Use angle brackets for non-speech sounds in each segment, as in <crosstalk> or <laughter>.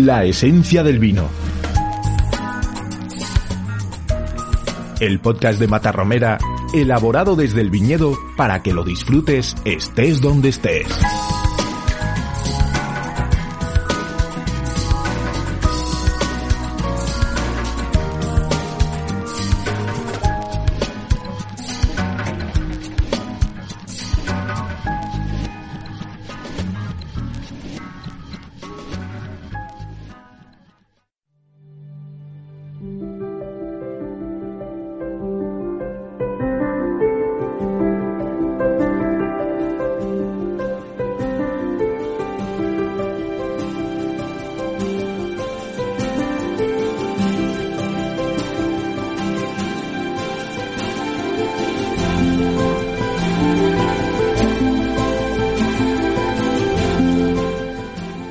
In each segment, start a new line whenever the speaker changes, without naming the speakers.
La esencia del vino. El podcast de Matarromera, elaborado desde el viñedo para que lo disfrutes estés donde estés.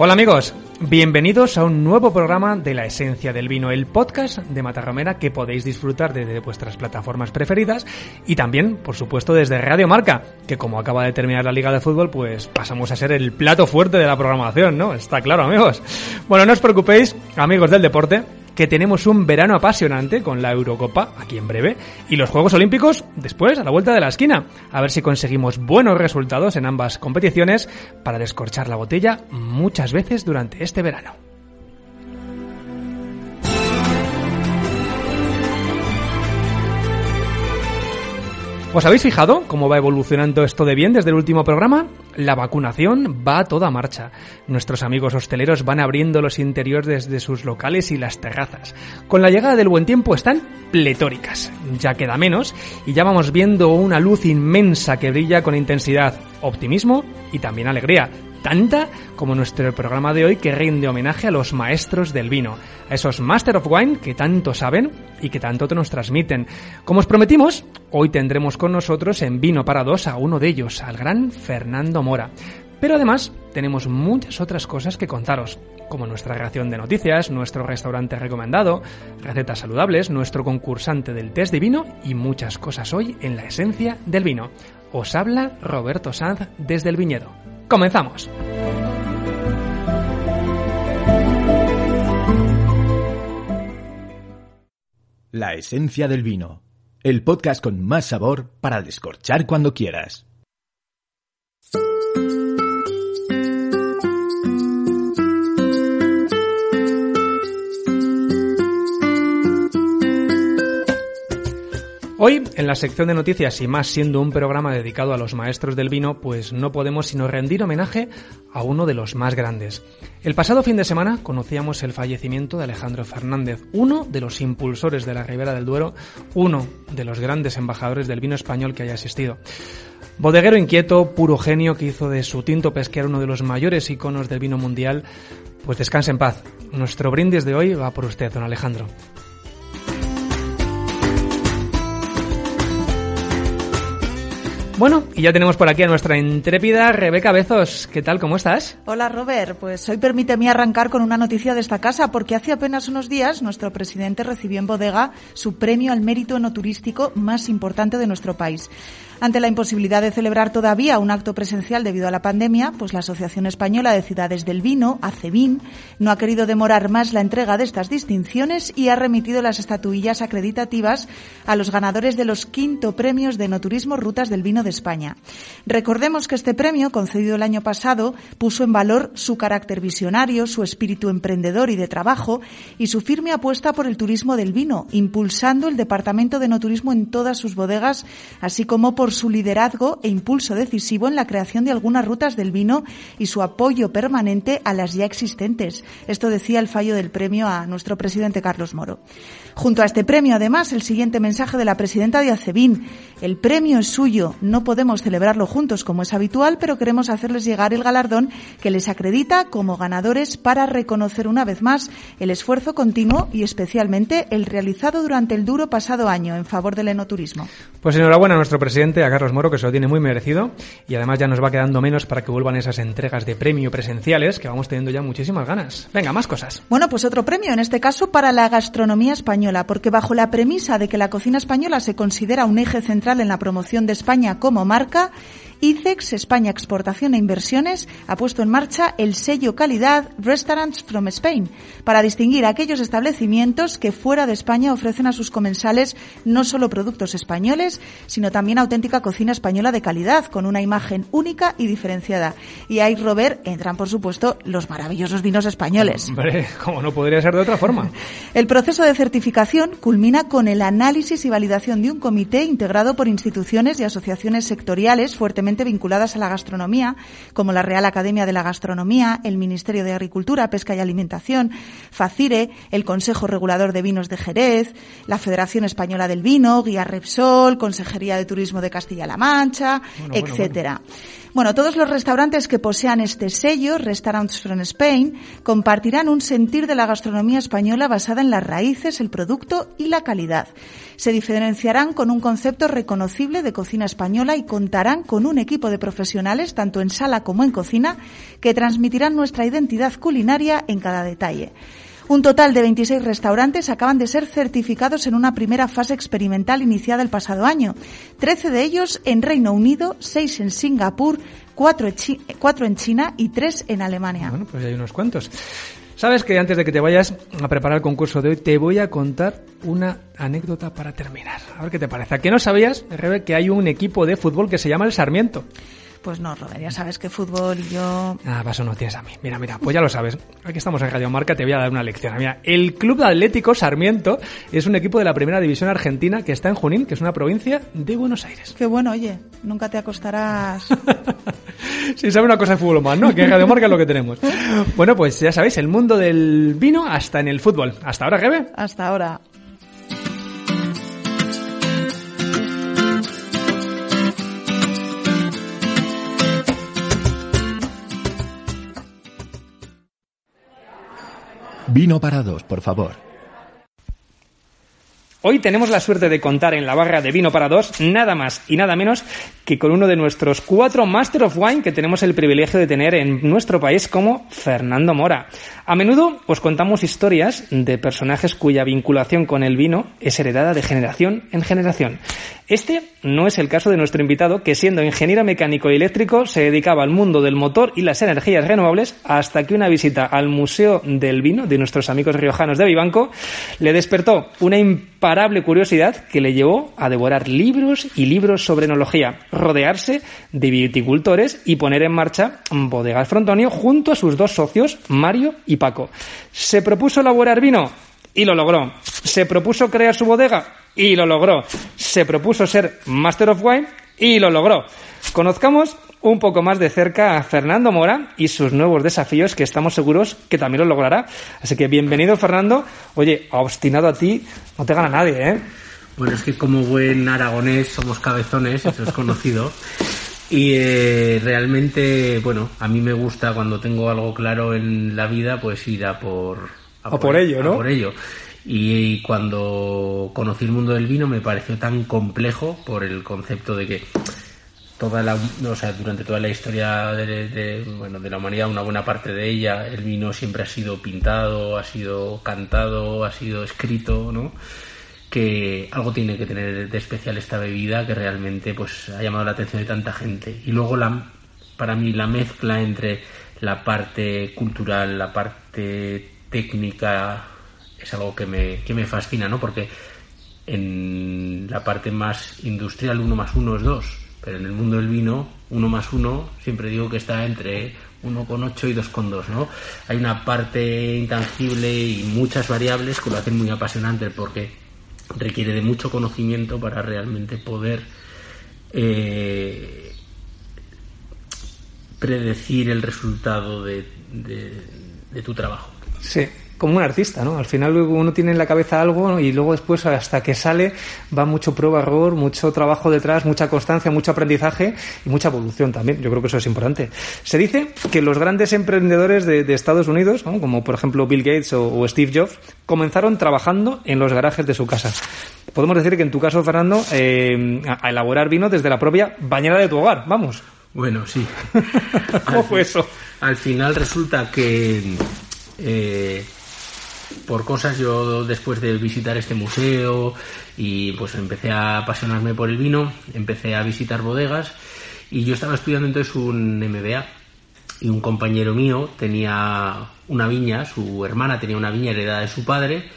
Hola amigos, bienvenidos a un nuevo programa de La Esencia del Vino, el podcast de Matarromera que podéis disfrutar desde vuestras plataformas preferidas y también, por supuesto, desde Radio Marca, que como acaba de terminar la Liga de Fútbol, pues pasamos a ser el plato fuerte de la programación, ¿no? Está claro, amigos. Bueno, no os preocupéis, amigos del deporte, que tenemos un verano apasionante con la Eurocopa aquí en breve y los Juegos Olímpicos después a la vuelta de la esquina. A ver si conseguimos buenos resultados en ambas competiciones para descorchar la botella muchas veces durante este verano. ¿Os habéis fijado cómo va evolucionando esto de bien desde el último programa? La vacunación va a toda marcha. Nuestros amigos hosteleros van abriendo los interiores desde sus locales y las terrazas. Con la llegada del buen tiempo están pletóricas. Ya queda menos y ya vamos viendo una luz inmensa que brilla con intensidad, optimismo y también alegría tanta como nuestro programa de hoy que rinde homenaje a los maestros del vino, a esos Master of Wine que tanto saben y que tanto nos transmiten. Como os prometimos, hoy tendremos con nosotros en Vino para dos a uno de ellos, al gran Fernando Mora. Pero además tenemos muchas otras cosas que contaros, como nuestra reacción de noticias, nuestro restaurante recomendado, recetas saludables, nuestro concursante del test de vino y muchas cosas hoy en la esencia del vino. Os habla Roberto Sanz desde el viñedo. Comenzamos.
La esencia del vino. El podcast con más sabor para descorchar cuando quieras.
Hoy, en la sección de noticias y más siendo un programa dedicado a los maestros del vino, pues no podemos sino rendir homenaje a uno de los más grandes. El pasado fin de semana conocíamos el fallecimiento de Alejandro Fernández, uno de los impulsores de la Ribera del Duero, uno de los grandes embajadores del vino español que haya existido. Bodeguero inquieto, puro genio que hizo de su tinto pesquero uno de los mayores iconos del vino mundial, pues descanse en paz. Nuestro brindis de hoy va por usted, don Alejandro. Bueno, y ya tenemos por aquí a nuestra intrépida Rebeca Bezos. ¿Qué tal? ¿Cómo estás?
Hola Robert, pues hoy permíteme arrancar con una noticia de esta casa, porque hace apenas unos días nuestro presidente recibió en bodega su premio al mérito enoturístico más importante de nuestro país. Ante la imposibilidad de celebrar todavía un acto presencial debido a la pandemia, pues la Asociación Española de Ciudades del Vino, ACEVIN, no ha querido demorar más la entrega de estas distinciones y ha remitido las estatuillas acreditativas a los ganadores de los quinto premios de enoturismo Rutas del Vino de España. Recordemos que este premio, concedido el año pasado, puso en valor su carácter visionario, su espíritu emprendedor y de trabajo y su firme apuesta por el turismo del vino, impulsando el Departamento de Enoturismo en todas sus bodegas, así como por por su liderazgo e impulso decisivo en la creación de algunas rutas del vino y su apoyo permanente a las ya existentes. Esto decía el fallo del premio a nuestro presidente Carlos Moro. Junto a este premio, además, el siguiente mensaje de la presidenta de Acebín. El premio es suyo, no podemos celebrarlo juntos como es habitual, pero queremos hacerles llegar el galardón que les acredita como ganadores para reconocer una vez más el esfuerzo continuo y especialmente el realizado durante el duro pasado año en favor del enoturismo.
Pues enhorabuena a nuestro presidente, a Carlos Moro, que se lo tiene muy merecido y además ya nos va quedando menos para que vuelvan esas entregas de premio presenciales que vamos teniendo ya muchísimas ganas. Venga, más cosas.
Bueno, pues otro premio, en este caso para la gastronomía española, porque bajo la premisa de que la cocina española se considera un eje central en la promoción de España como marca, ICEX, España Exportación e Inversiones, ha puesto en marcha el sello calidad Restaurants from Spain para distinguir a aquellos establecimientos que fuera de España ofrecen a sus comensales no solo productos españoles, sino también auténtica cocina española de calidad, con una imagen única y diferenciada. Y ahí, Robert, entran, por supuesto, los maravillosos vinos españoles.
Hombre, como no podría ser de otra forma. <laughs>
El proceso de certificación culmina con el análisis y validación de un comité integrado por instituciones y asociaciones sectoriales fuertemente vinculadas a la gastronomía, como la Real Academia de la Gastronomía, el Ministerio de Agricultura, Pesca y Alimentación, FACIRE, el Consejo Regulador de Vinos de Jerez, la Federación Española del Vino, Guía Repsol, Consejería de Turismo de Castilla-La Mancha,
Bueno, bueno,
etcétera. Bueno, todos los restaurantes que posean este sello, Restaurants from Spain, compartirán un sentir de la gastronomía española basada en las raíces, el producto y la calidad. Se diferenciarán con un concepto reconocible de cocina española y contarán con un equipo de profesionales, tanto en sala como en cocina, que transmitirán nuestra identidad culinaria en cada detalle. Un total de 26 restaurantes acaban de ser certificados en una primera fase experimental iniciada el pasado año. 13 de ellos en Reino Unido, 6 en Singapur, 4 en, Chi- cuatro en China y 3 en Alemania.
Bueno, pues hay unos cuantos. Sabes que antes de que te vayas a preparar el concurso de hoy, te voy a contar una anécdota para terminar. A ver qué te parece. ¿A qué no sabías, Rebe, que hay un equipo de fútbol que se llama el Sarmiento?
Pues no, Robert, ya sabes que fútbol y yo...
Ah, paso no tienes a mí. Mira, mira, pues ya lo sabes. Aquí estamos en Radio Marca, te voy a dar una lección. Mira, el Club Atlético Sarmiento es un equipo de la Primera División Argentina que está en Junín, que es una provincia de Buenos Aires.
Qué bueno, oye, nunca te acostarás... <laughs>
Si sabe una cosa de fútbol más, ¿no? Que Radio Marca es lo que tenemos. Bueno, pues ya sabéis, el mundo del vino hasta en el fútbol. Hasta ahora, Rebe.
Hasta ahora.
Vino para dos, por favor.
Hoy tenemos la suerte de contar en la barra de vino para dos nada más y nada menos que con uno de nuestros cuatro Master of Wine que tenemos el privilegio de tener en nuestro país como Fernando Mora. A menudo os contamos historias de personajes cuya vinculación con el vino es heredada de generación en generación. Este no es el caso de nuestro invitado que siendo ingeniero mecánico y eléctrico se dedicaba al mundo del motor y las energías renovables hasta que una visita al Museo del Vino de nuestros amigos riojanos de Vivanco le despertó una imparable curiosidad que le llevó a devorar libros y libros sobre enología, rodearse de viticultores y poner en marcha Bodegas Frontonio junto a sus dos socios, Mario y Paco. Se propuso elaborar vino y lo logró. Se propuso crear su bodega y lo logró. Se propuso ser Master of Wine y lo logró. Conozcamos un poco más de cerca a Fernando Mora y sus nuevos desafíos que estamos seguros que también lo logrará. Así que bienvenido Fernando. Oye, obstinado a ti, no te gana nadie, ¿eh?
Bueno, es que como buen aragonés somos cabezones, eso es conocido. Y eh, realmente, bueno, a mí me gusta cuando tengo algo claro en la vida, pues ir a por...
A por ello,
a
¿no?
por ello. Y, cuando conocí el mundo del vino me pareció tan complejo por el concepto de que toda la, o sea, durante toda la historia de, de, bueno, de la humanidad, una buena parte de ella, el vino siempre ha sido pintado, ha sido cantado, ha sido escrito, ¿no? Que algo tiene que tener de especial esta bebida que realmente pues ha llamado la atención de tanta gente y luego la para mí la mezcla entre la parte cultural la parte técnica es algo que me, que me fascina no porque en la parte más industrial uno más uno es dos pero en el mundo del vino uno más uno siempre digo que está entre 1,8 y 2,2, ¿no? Hay una parte intangible y muchas variables que lo hacen muy apasionante porque requiere de mucho conocimiento para realmente poder eh, predecir el resultado de, de, tu trabajo.
Sí, como un artista, ¿no? Al final uno tiene en la cabeza algo y luego después hasta que sale va mucho prueba error, mucho trabajo detrás, mucha constancia, mucho aprendizaje y mucha evolución también. Yo creo que eso es importante. Se dice que los grandes emprendedores de, de Estados Unidos, ¿no? como por ejemplo Bill Gates o, o, Steve Jobs, comenzaron trabajando en los garajes de su casa. Podemos decir que en tu caso, Fernando, eh, a, a elaborar vino desde la propia bañera de tu hogar, vamos.
Bueno, sí. <laughs>
¿Cómo fue eso?
Al final resulta que eh, por cosas yo después de visitar este museo y pues empecé a apasionarme por el vino, empecé a visitar bodegas y yo estaba estudiando entonces un MBA y un compañero mío tenía una viña, su hermana tenía una viña heredada de su padre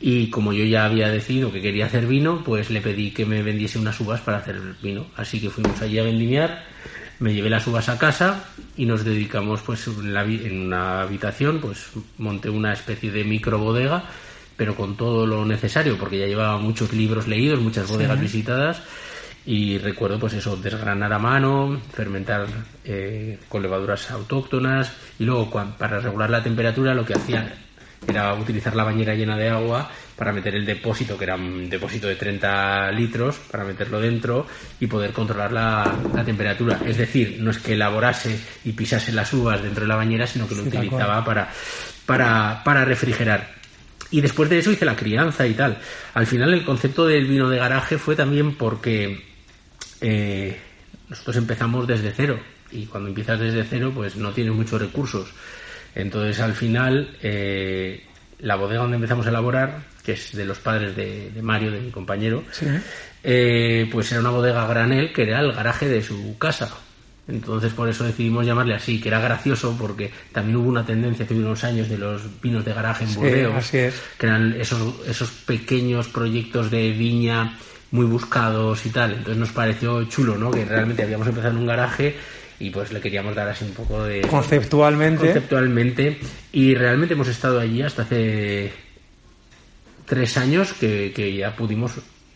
y como yo ya había decidido que quería hacer vino, pues le pedí que me vendiese unas uvas para hacer vino. Así que fuimos allí a vendimiar, me llevé las uvas a casa y nos dedicamos pues en, la, en una habitación, pues monté una especie de micro bodega, pero con todo lo necesario, porque ya llevaba muchos libros leídos, muchas bodegas sí. visitadas y recuerdo pues eso, desgranar a mano, fermentar eh, con levaduras autóctonas y luego para regular la temperatura lo que hacía era utilizar la bañera llena de agua para meter el depósito, que era un depósito de 30 litros, para meterlo dentro y poder controlar la, la temperatura. Es decir, no es que elaborase y pisase las uvas dentro de la bañera, sino que lo sí, utilizaba para, para, para refrigerar. Y después de eso hice la crianza y tal. Al final el concepto del vino de garaje fue también porque eh, nosotros empezamos desde cero. Y cuando empiezas desde cero, pues no tienes muchos recursos. Entonces, al final, eh, la bodega donde empezamos a elaborar, que es de los padres de, de Mario, de mi compañero,
sí.
eh, pues era una bodega granel que era el garaje de su casa. Entonces, por eso decidimos llamarle así, que era gracioso porque también hubo una tendencia hace unos años de los vinos de garaje en Burdeos,
sí,
que eran esos, esos pequeños proyectos de viña muy buscados y tal. Entonces nos pareció chulo, ¿no? Que realmente habíamos empezado en un garaje y pues le queríamos dar así un poco de
conceptualmente.
conceptualmente. Y realmente hemos estado allí hasta hace tres años que, que, ya pudimos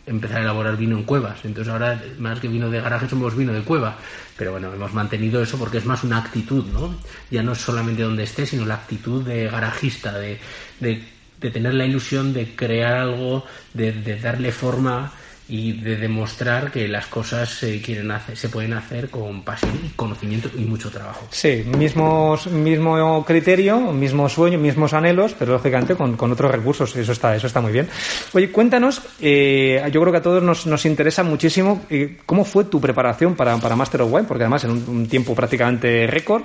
empezar a elaborar vino en cuevas. Entonces ahora más que vino de garaje somos vino de cueva. Pero bueno hemos mantenido eso porque es más una actitud no ya no es solamente donde esté sino la actitud de garajista de, de, de tener la ilusión de crear algo de, de darle forma y de demostrar que las cosas se pueden hacer con pasión, conocimiento y mucho trabajo.
Sí, mismos, mismo criterio, mismo sueño, mismos anhelos, pero lógicamente con, con otros recursos. Eso está, eso está muy bien. Oye, cuéntanos, eh, yo creo que a todos nos, nos interesa muchísimo eh, cómo fue tu preparación para, para Master of Wine, porque además en un, un tiempo prácticamente récord,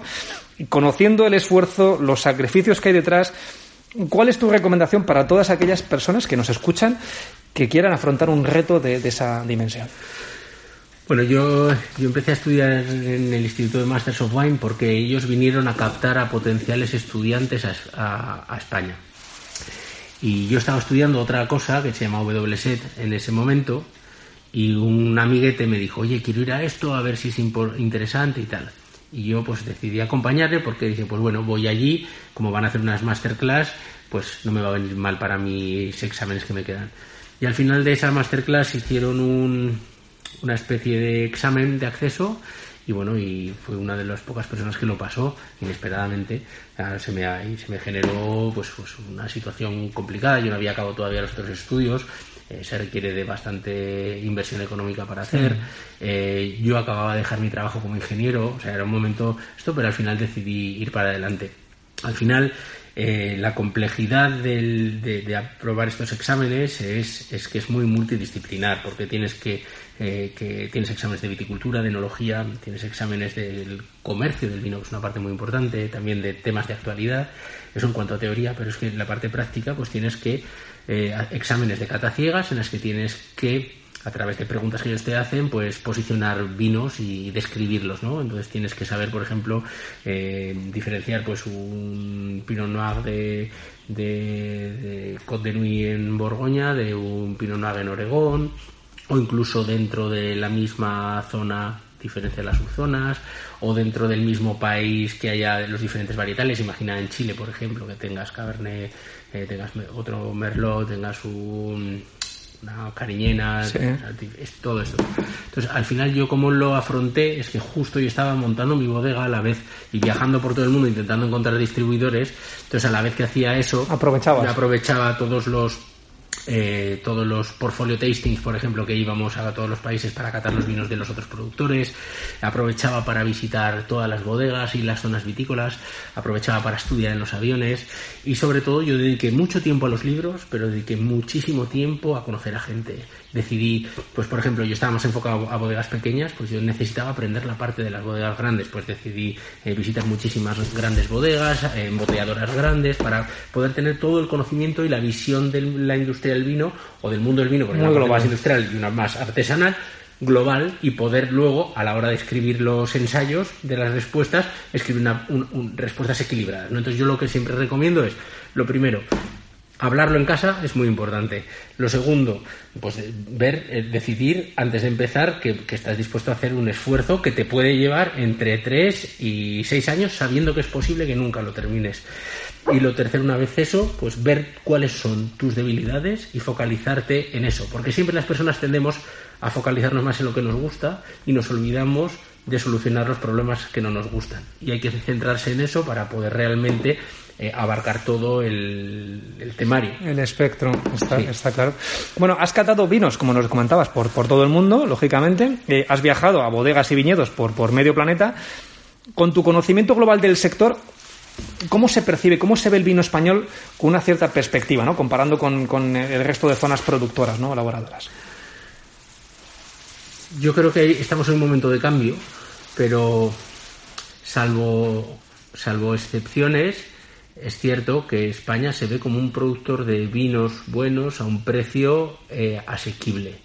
conociendo el esfuerzo, los sacrificios que hay detrás, ¿Cuál es tu recomendación para todas aquellas personas que nos escuchan que quieran afrontar un reto de, esa dimensión?
Bueno, yo, yo empecé a estudiar en el Instituto de Masters of Wine porque ellos vinieron a captar a potenciales estudiantes a, a, a España. Y yo estaba estudiando otra cosa que se llama WSET en ese momento y un amiguete me dijo, oye, quiero ir a esto a ver si es interesante y tal. Y yo pues decidí acompañarle porque dije, pues bueno, voy allí, como van a hacer unas masterclass, pues no me va a venir mal para mis exámenes que me quedan. Y al final de esa masterclass hicieron un, una especie de examen de acceso y bueno, y fue una de las pocas personas que lo pasó inesperadamente. Se me, se me generó pues, pues una situación complicada, yo no había acabado todavía los otros estudios, eh, se requiere de bastante inversión económica para hacer. Sí. Eh, yo acababa de dejar mi trabajo como ingeniero, o sea, era un momento esto, pero al final decidí ir para adelante. Al final, eh, la complejidad del, de, aprobar estos exámenes es, es, que es muy multidisciplinar, porque tienes que, eh, que tienes exámenes de viticultura, de enología, tienes exámenes del comercio del vino, que es una parte muy importante, también de temas de actualidad. Eso en cuanto a teoría, pero es que en la parte práctica, pues tienes que eh, exámenes de cata ciegas en las que tienes que a través de preguntas que ellos te hacen, pues posicionar vinos y describirlos, ¿no? Entonces tienes que saber, por ejemplo, eh, diferenciar pues un Pinot Noir de, de, de Côte de Nuit en Borgoña de un Pinot Noir en Oregón, o incluso dentro de la misma zona diferenciar las subzonas o dentro del mismo país que haya los diferentes varietales imagina en Chile por ejemplo que tengas Cabernet eh, tengas otro Merlot tengas un una cariñena,
Sí.
es todo esto. Entonces, al final yo como lo afronté es que justo yo estaba montando mi bodega a la vez y viajando por todo el mundo intentando encontrar distribuidores, entonces a la vez que hacía eso,
Aprovechabas.
me aprovechaba todos los eh, todos los portfolio tastings, por ejemplo, que íbamos a todos los países para catar los vinos de los otros productores, aprovechaba para visitar todas las bodegas y las zonas vitícolas, aprovechaba para estudiar en los aviones y sobre todo yo dediqué mucho tiempo a los libros, pero dediqué muchísimo tiempo a conocer a gente. Decidí, pues por ejemplo, yo estaba más enfocado a bodegas pequeñas, pues yo necesitaba aprender la parte de las bodegas grandes, pues decidí eh, visitar muchísimas grandes bodegas, eh, embotelladoras grandes, para poder tener todo el conocimiento y la visión de la industria del vino o del mundo del vino, porque
Muy
una más industrial y una más artesanal global y poder luego a la hora de escribir los ensayos de las respuestas escribir una- un- un- respuestas equilibradas ¿no? entonces yo lo que siempre recomiendo es lo primero hablarlo en casa es muy importante lo segundo pues ver eh, decidir antes de empezar que, estás dispuesto a hacer un esfuerzo que te puede llevar entre 3 y 6 años sabiendo que es posible que nunca lo termines y lo tercero, una vez eso, pues ver cuáles son tus debilidades y focalizarte en eso. Porque siempre las personas tendemos a focalizarnos más en lo que nos gusta y nos olvidamos de solucionar los problemas que no nos gustan. Y hay que centrarse en eso para poder realmente eh, abarcar todo el, el temario.
El espectro, está,
Sí.
está claro. Bueno, has catado vinos, como nos comentabas, por, por todo el mundo, lógicamente. Eh, has viajado a bodegas y viñedos por, por medio planeta. Con tu conocimiento global del sector, ¿cómo se percibe, cómo se ve el vino español con una cierta perspectiva, ¿no? comparando con, con el resto de zonas productoras, ¿no? elaboradoras?
Yo creo que estamos en un momento de cambio, pero salvo, salvo excepciones, es cierto que España se ve como un productor de vinos buenos a un precio eh, asequible.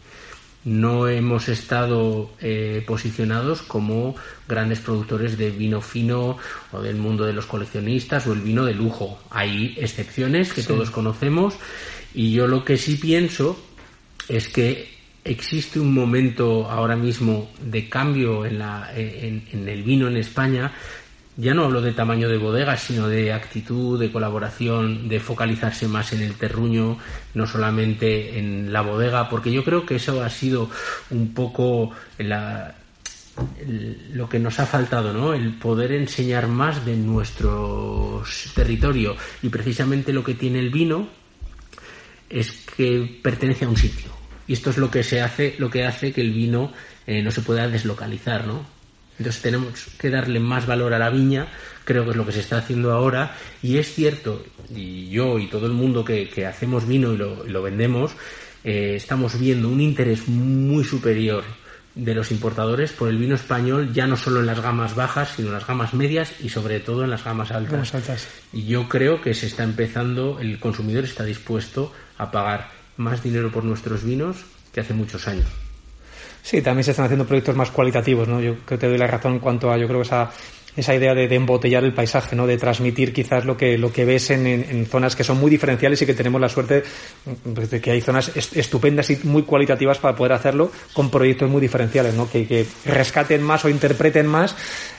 No hemos estado eh, posicionados como grandes productores de vino fino o del mundo de los coleccionistas o el vino de lujo. Hay excepciones que todos conocemos y yo lo que sí pienso es que existe un momento ahora mismo de cambio en, la, en, en el vino en España. Ya no hablo de tamaño de bodegas, sino de actitud, de colaboración, de focalizarse más en el terruño, no solamente en la bodega, porque yo creo que eso ha sido un poco lo que nos ha faltado, ¿no? El poder enseñar más de nuestro territorio y precisamente lo que tiene el vino es que pertenece a un sitio. Y esto es lo que se hace, lo que hace que el vino eh, no se pueda deslocalizar, ¿no? Entonces tenemos que darle más valor a la viña, creo que es lo que se está haciendo ahora, y es cierto, y yo y todo el mundo que, que hacemos vino y lo, y lo vendemos, eh, estamos viendo un interés muy superior de los importadores por el vino español, ya no solo en las gamas bajas, sino en las gamas medias y sobre todo en las gamas altas.
Gamas altas.
Y yo creo que se está empezando, el consumidor está dispuesto a pagar más dinero por nuestros vinos que hace muchos años.
Sí, también se están haciendo proyectos más cualitativos, ¿no? Yo creo que te doy la razón en cuanto a, yo creo, esa, esa idea de, de embotellar el paisaje, ¿no? De transmitir quizás lo que, lo que ves en, en- en zonas que son muy diferenciales y que tenemos la suerte pues, de que hay zonas est- estupendas y muy cualitativas para poder hacerlo con proyectos muy diferenciales, ¿no? Que, que rescaten más o interpreten más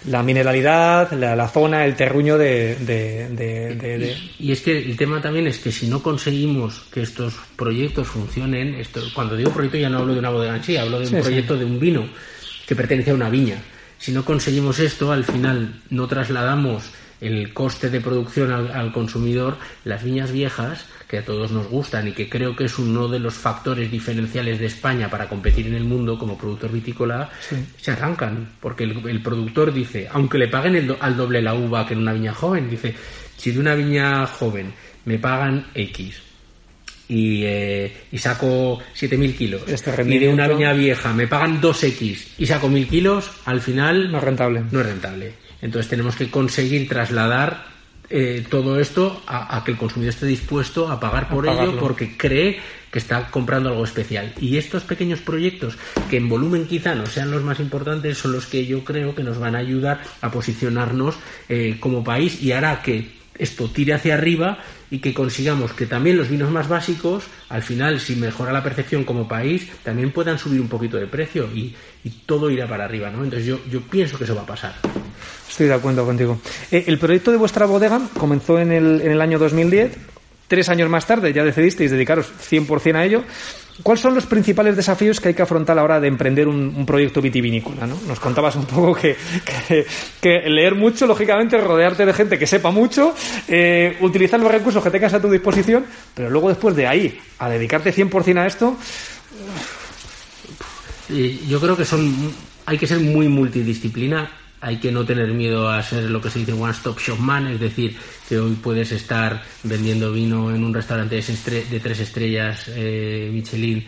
la mineralidad, la, la zona, el terruño de, de, de-
Y, y es que el tema también es que si no conseguimos que estos proyectos funcionen, esto, cuando digo proyecto ya no hablo de una bodega en sí, hablo de un
Sí, sí.
proyecto de un vino que pertenece a una viña. Si no conseguimos esto, al final no trasladamos el coste de producción al, al consumidor, las viñas viejas, que a todos nos gustan y que creo que es uno de los factores diferenciales de España para competir en el mundo como productor vitícola, se arrancan. Porque el, el productor dice, aunque le paguen el al doble la uva que en una viña joven, dice, si de una viña joven me pagan X y, eh, y saco 7.000 kilos
Este
y de una viña vieja me pagan 2X y saco 1.000 kilos, al final
no es rentable.
no es rentable. Entonces tenemos que conseguir trasladar eh, todo esto a, a que el consumidor esté dispuesto a pagar por ello porque cree que está comprando algo especial. Y estos pequeños proyectos, que en volumen quizá no sean los más importantes, son los que yo creo que nos van a ayudar a posicionarnos eh, como país y hará que esto tire hacia arriba y que consigamos que también los vinos más básicos, al final, si mejora la percepción como país, también puedan subir un poquito de precio y, todo irá para arriba, ¿no? Entonces yo, yo pienso que eso va a pasar.
Estoy de acuerdo contigo. Eh, el proyecto de vuestra bodega comenzó en el, en el año 2010. Tres años más tarde ya decidisteis dedicaros 100% a ello. ¿Cuáles son los principales desafíos que hay que afrontar a la hora de emprender un, proyecto vitivinícola? ¿no? Nos contabas un poco que, leer mucho, lógicamente, rodearte de gente que sepa mucho, eh, utilizar los recursos que tengas a tu disposición, pero luego después de ahí a dedicarte 100% a esto.
Yo creo que son hay que ser muy multidisciplina hay que no tener miedo a ser lo que se dice one stop shop man, es decir, que hoy puedes estar vendiendo vino en un restaurante de tres estrellas eh, Michelin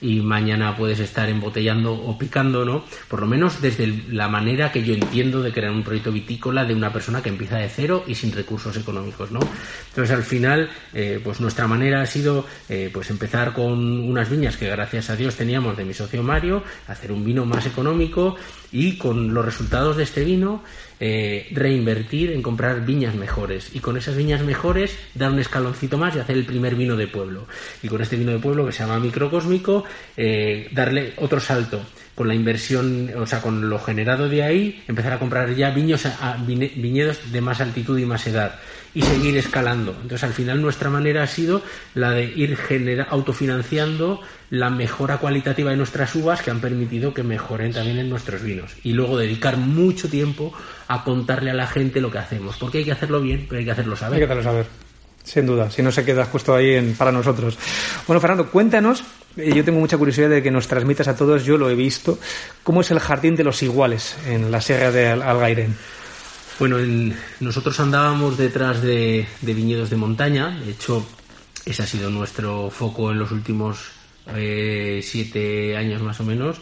y mañana puedes estar embotellando o picando, ¿no? Por lo menos desde la manera que yo entiendo de crear un proyecto vitícola de una persona que empieza de cero y sin recursos económicos, ¿no? Entonces al final, eh, pues nuestra manera ha sido, eh, pues empezar con unas viñas que gracias a Dios teníamos de mi socio Mario, hacer un vino más económico y con los resultados de este vino eh, reinvertir en comprar viñas mejores. Y con esas viñas mejores dar un escaloncito más y hacer el primer vino de pueblo. Y con este vino de pueblo que se llama microcósmico eh, darle otro salto. Con la inversión, o sea, con lo generado de ahí, empezar a comprar ya viñedos de más altitud y más edad y seguir escalando. Entonces, al final, nuestra manera ha sido la de ir autofinanciando la mejora cualitativa de nuestras uvas que han permitido que mejoren también en nuestros vinos. Y luego dedicar mucho tiempo a contarle a la gente lo que hacemos. Porque hay que hacerlo bien, pero hay que hacerlo saber.
Hay que hacerlo saber. Sin duda, si no se queda justo ahí en, para nosotros. Bueno, Fernando, cuéntanos, eh, yo tengo mucha curiosidad de que nos transmitas a todos, yo lo he visto, cómo es el jardín de los iguales en la Sierra de Algairén.
Bueno, nosotros andábamos detrás de, viñedos de montaña, de hecho, ese ha sido nuestro foco en los últimos eh, siete años más o menos,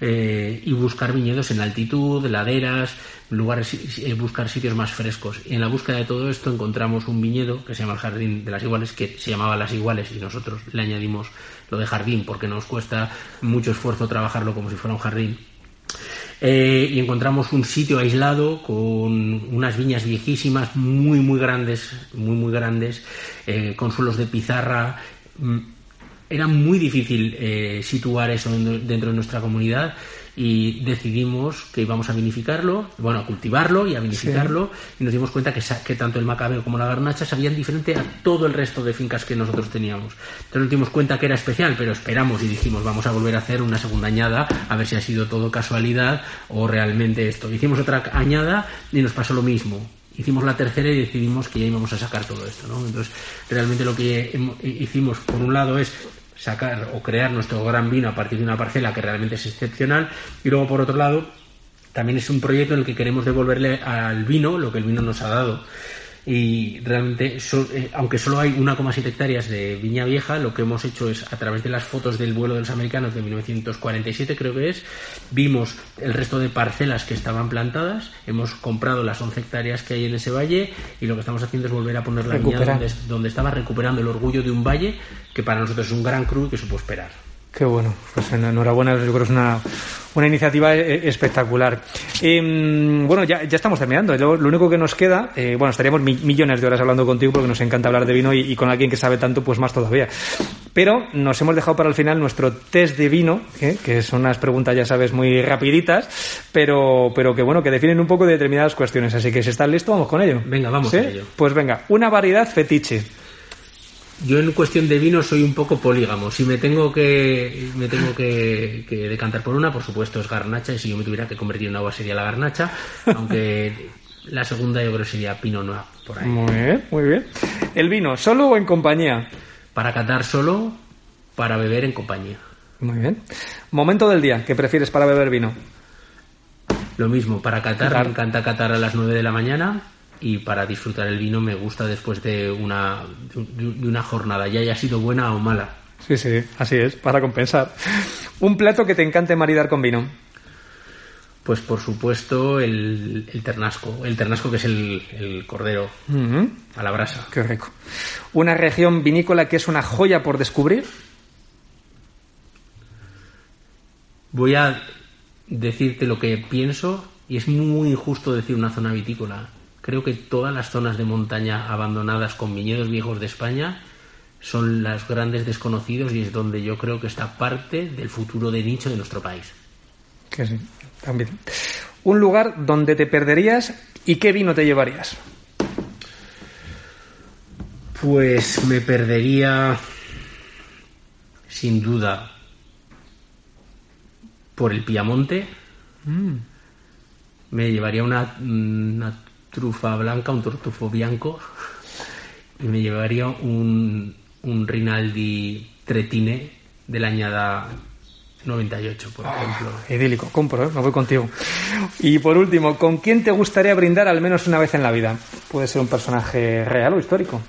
eh, y buscar viñedos en altitud, laderas, lugares, eh, buscar sitios más frescos. En la búsqueda de todo esto encontramos un viñedo que se llama el Jardín de las Iguales, que se llamaba Las Iguales y nosotros le añadimos lo de jardín porque nos cuesta mucho esfuerzo trabajarlo como si fuera un jardín. Eh, y encontramos un sitio aislado con unas viñas viejísimas, muy, muy grandes, muy, muy grandes, eh, con suelos de pizarra. Mm, era muy difícil situar eso dentro de nuestra comunidad y decidimos que íbamos a vinificarlo, bueno, a cultivarlo y a vinificarlo y nos dimos cuenta que, que tanto el macabeo como la garnacha sabían diferente a todo el resto de fincas que nosotros teníamos. Entonces nos dimos cuenta que era especial, pero esperamos y dijimos vamos a volver a hacer una segunda añada a ver si ha sido todo casualidad o realmente esto. Hicimos otra añada y nos pasó lo mismo hicimos la tercera y decidimos que ya íbamos a sacar todo esto, ¿no? Entonces, realmente lo que hicimos, por un lado, es sacar o crear nuestro gran vino a partir de una parcela que realmente es excepcional. Y luego por otro lado también es un proyecto en el que queremos devolverle al vino lo que el vino nos ha dado y realmente, eh, aunque solo hay 1,7 hectáreas de viña vieja, lo que hemos hecho es, a través de las fotos del vuelo de los americanos de 1947, creo que es, vimos el resto de parcelas que estaban plantadas, hemos comprado las 11 hectáreas que hay en ese valle y lo que estamos haciendo es volver a poner la viña donde, donde, estaba, recuperando el orgullo de un valle que para nosotros es un gran cru y que puede esperar.
Qué bueno, pues enhorabuena, yo creo que es una, una iniciativa eh, espectacular. Em, bueno, ya, ya, estamos terminando. Lo, único que nos queda, eh, bueno, estaríamos millones de horas hablando contigo porque nos encanta hablar de vino y, con alguien que sabe tanto, pues más todavía. Pero nos hemos dejado para el final nuestro test de vino, ¿eh? que son unas preguntas, ya sabes, muy rapiditas, pero, pero que bueno, que definen un poco de determinadas cuestiones. Así que si estás listo, vamos con ello.
Venga, vamos con ello.
Pues venga, una variedad fetiche.
Yo en cuestión de vino soy un poco polígamo. Si me tengo que me tengo que, decantar por una, por supuesto es garnacha. Y si yo me tuviera que convertir en una agua sería la garnacha. Aunque la segunda yo creo sería Pinot Noir por ahí.
Muy bien, muy bien. ¿El vino solo o en compañía?
Para catar solo, para beber en compañía.
Muy bien. Momento del día que prefieres para beber vino.
Lo mismo, para catar, me encanta catar a las 9 de la mañana y para disfrutar el vino me gusta después de una, de una jornada, ya haya sido buena o mala.
Sí, sí, así es, para compensar. Un plato que te encante maridar con vino.
Pues por supuesto el, el ternasco, el ternasco que es el, cordero a la brasa.
Qué rico. Una región vinícola que es una joya por descubrir.
Voy a decirte lo que pienso y es muy injusto decir una zona vitícola. Creo que todas las zonas de montaña abandonadas con viñedos viejos de España son las grandes desconocidos y es donde yo creo que está parte del futuro de nicho de nuestro país.
Que sí, también. Un lugar donde te perderías y qué vino te llevarías.
Pues me perdería, sin duda, por el Piamonte. Me llevaría una, una trufa blanca, un tortufo bianco. Y me llevaría un, un Rinaldi Tretine de la añada 98, por ejemplo.
Idílico, compro, ¿eh? me voy contigo. Y por último, ¿con quién te gustaría brindar al menos una vez en la vida? Puede ser un personaje real o histórico.